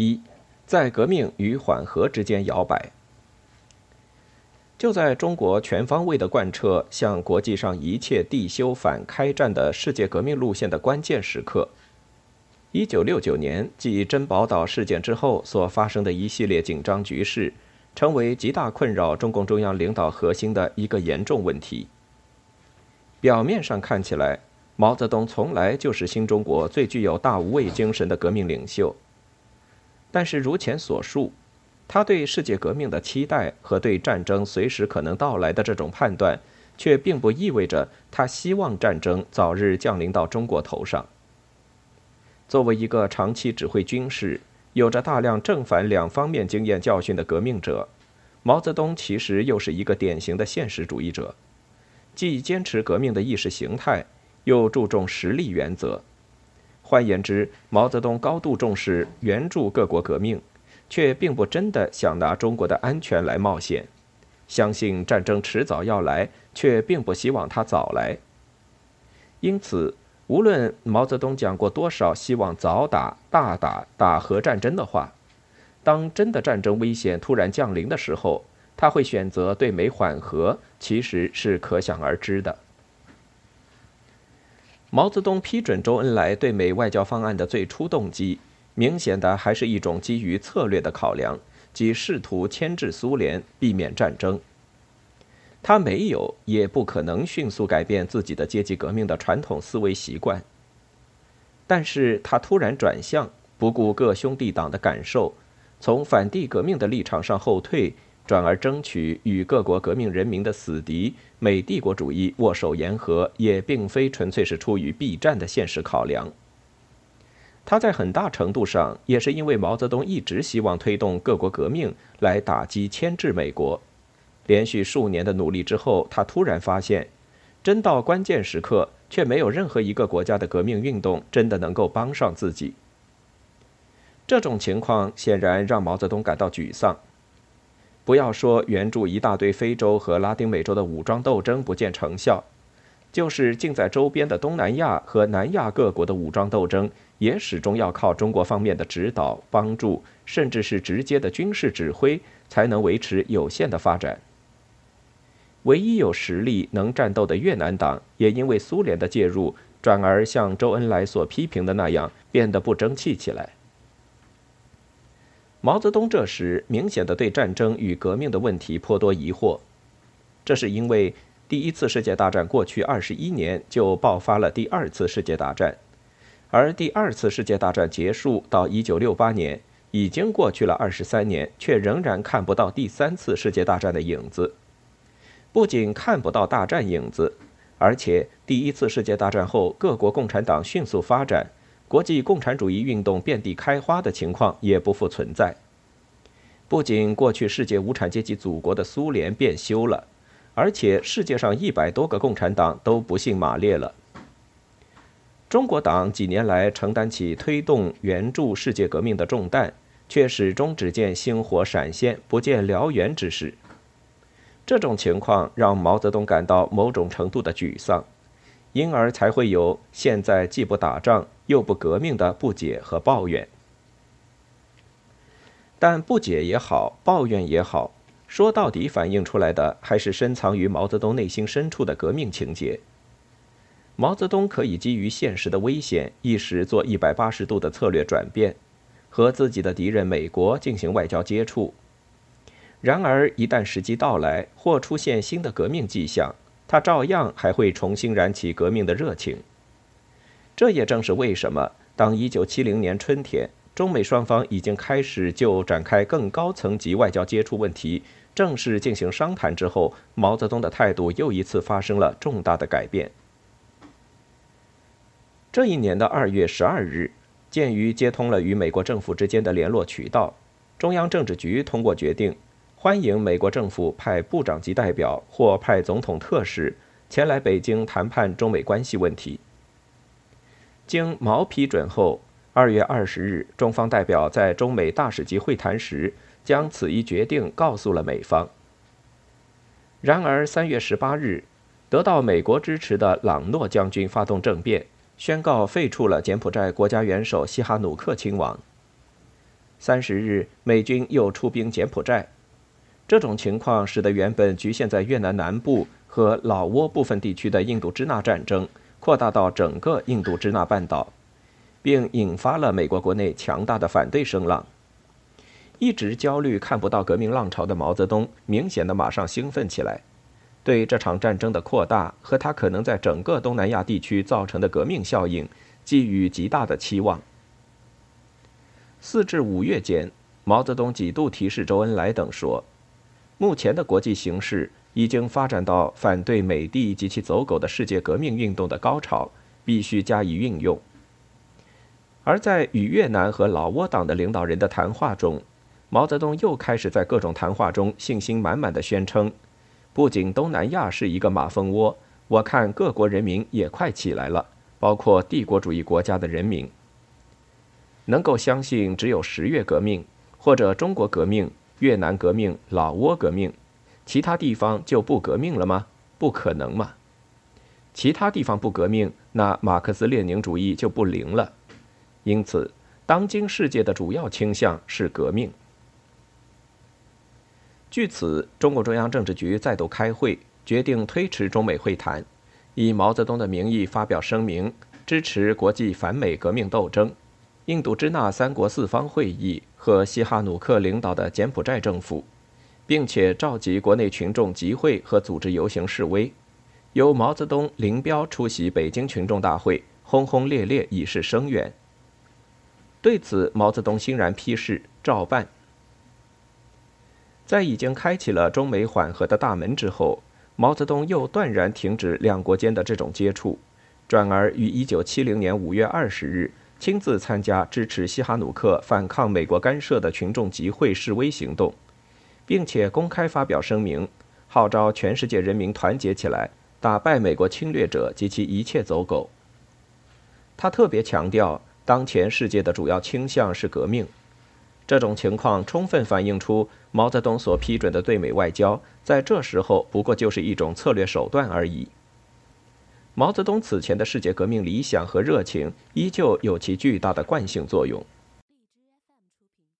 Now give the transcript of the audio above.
一，在革命与缓和之间摇摆。就在中国全方位的贯彻向国际上一切地修反开战的世界革命路线的关键时刻，一九六九年继珍宝岛事件之后所发生的一系列紧张局势，成为极大困扰中共中央领导核心的一个严重问题。表面上看起来，毛泽东从来就是新中国最具有大无畏精神的革命领袖。但是如前所述，他对世界革命的期待和对战争随时可能到来的这种判断，却并不意味着他希望战争早日降临到中国头上。作为一个长期指挥军事、有着大量正反两方面经验教训的革命者，毛泽东其实又是一个典型的现实主义者。既坚持革命的意识形态，又注重实力原则。换言之，毛泽东高度重视援助各国革命，却并不真的想拿中国的安全来冒险。相信战争迟早要来，却并不希望它早来。因此，无论毛泽东讲过多少希望早打、大打、打核战争的话，当真的战争危险突然降临的时候，他会选择对美缓和，其实是可想而知的。毛泽东批准周恩来对美外交方案的最初动机，明显的还是一种基于策略的考量，即试图牵制苏联，避免战争。他没有，也不可能迅速改变自己的阶级革命的传统思维习惯。但是他突然转向，不顾各兄弟党的感受，从反帝革命的立场上后退。转而争取与各国革命人民的死敌美帝国主义握手言和，也并非纯粹是出于避战的现实考量。他在很大程度上也是因为毛泽东一直希望推动各国革命来打击牵制美国。连续数年的努力之后，他突然发现，真到关键时刻，却没有任何一个国家的革命运动真的能够帮上自己。这种情况显然让毛泽东感到沮丧。不要说援助一大堆非洲和拉丁美洲的武装斗争不见成效，就是近在周边的东南亚和南亚各国的武装斗争，也始终要靠中国方面的指导、帮助，甚至是直接的军事指挥，才能维持有限的发展。唯一有实力能战斗的越南党，也因为苏联的介入，转而像周恩来所批评的那样，变得不争气起来。毛泽东这时明显的对战争与革命的问题颇多疑惑，这是因为第一次世界大战过去二十一年就爆发了第二次世界大战，而第二次世界大战结束到一九六八年已经过去了二十三年，却仍然看不到第三次世界大战的影子。不仅看不到大战影子，而且第一次世界大战后各国共产党迅速发展。国际共产主义运动遍地开花的情况也不复存在。不仅过去世界无产阶级祖国的苏联变修了，而且世界上一百多个共产党都不幸马列了。中国党几年来承担起推动援助世界革命的重担，却始终只见星火闪现，不见燎原之势。这种情况让毛泽东感到某种程度的沮丧。因而才会有现在既不打仗又不革命的不解和抱怨。但不解也好，抱怨也好，说到底反映出来的还是深藏于毛泽东内心深处的革命情结。毛泽东可以基于现实的危险，一时做一百八十度的策略转变，和自己的敌人美国进行外交接触。然而，一旦时机到来，或出现新的革命迹象。他照样还会重新燃起革命的热情。这也正是为什么，当1970年春天，中美双方已经开始就展开更高层级外交接触问题正式进行商谈之后，毛泽东的态度又一次发生了重大的改变。这一年的2月12日，鉴于接通了与美国政府之间的联络渠道，中央政治局通过决定。欢迎美国政府派部长级代表或派总统特使前来北京谈判中美关系问题。经毛批准后，二月二十日，中方代表在中美大使级会谈时将此一决定告诉了美方。然而，三月十八日，得到美国支持的朗诺将军发动政变，宣告废黜了柬埔寨国家元首西哈努克亲王。三十日，美军又出兵柬埔寨。这种情况使得原本局限在越南南部和老挝部分地区的印度支那战争扩大到整个印度支那半岛，并引发了美国国内强大的反对声浪。一直焦虑看不到革命浪潮的毛泽东，明显的马上兴奋起来，对这场战争的扩大和他可能在整个东南亚地区造成的革命效应，寄予极大的期望。四至五月间，毛泽东几度提示周恩来等说。目前的国际形势已经发展到反对美帝及其走狗的世界革命运动的高潮，必须加以运用。而在与越南和老挝党的领导人的谈话中，毛泽东又开始在各种谈话中信心满满的宣称：不仅东南亚是一个马蜂窝，我看各国人民也快起来了，包括帝国主义国家的人民。能够相信只有十月革命或者中国革命。越南革命、老挝革命，其他地方就不革命了吗？不可能嘛！其他地方不革命，那马克思列宁主义就不灵了。因此，当今世界的主要倾向是革命。据此，中共中央政治局再度开会，决定推迟中美会谈，以毛泽东的名义发表声明，支持国际反美革命斗争。印度支那三国四方会议和西哈努克领导的柬埔寨政府，并且召集国内群众集会和组织游行示威，由毛泽东、林彪出席北京群众大会，轰轰烈烈以示声援。对此，毛泽东欣然批示，照办。在已经开启了中美缓和的大门之后，毛泽东又断然停止两国间的这种接触，转而于1970年5月20日。亲自参加支持西哈努克反抗美国干涉的群众集会示威行动，并且公开发表声明，号召全世界人民团结起来，打败美国侵略者及其一切走狗。他特别强调，当前世界的主要倾向是革命，这种情况充分反映出毛泽东所批准的对美外交，在这时候不过就是一种策略手段而已。毛泽东此前的世界革命理想和热情依旧有其巨大的惯性作用。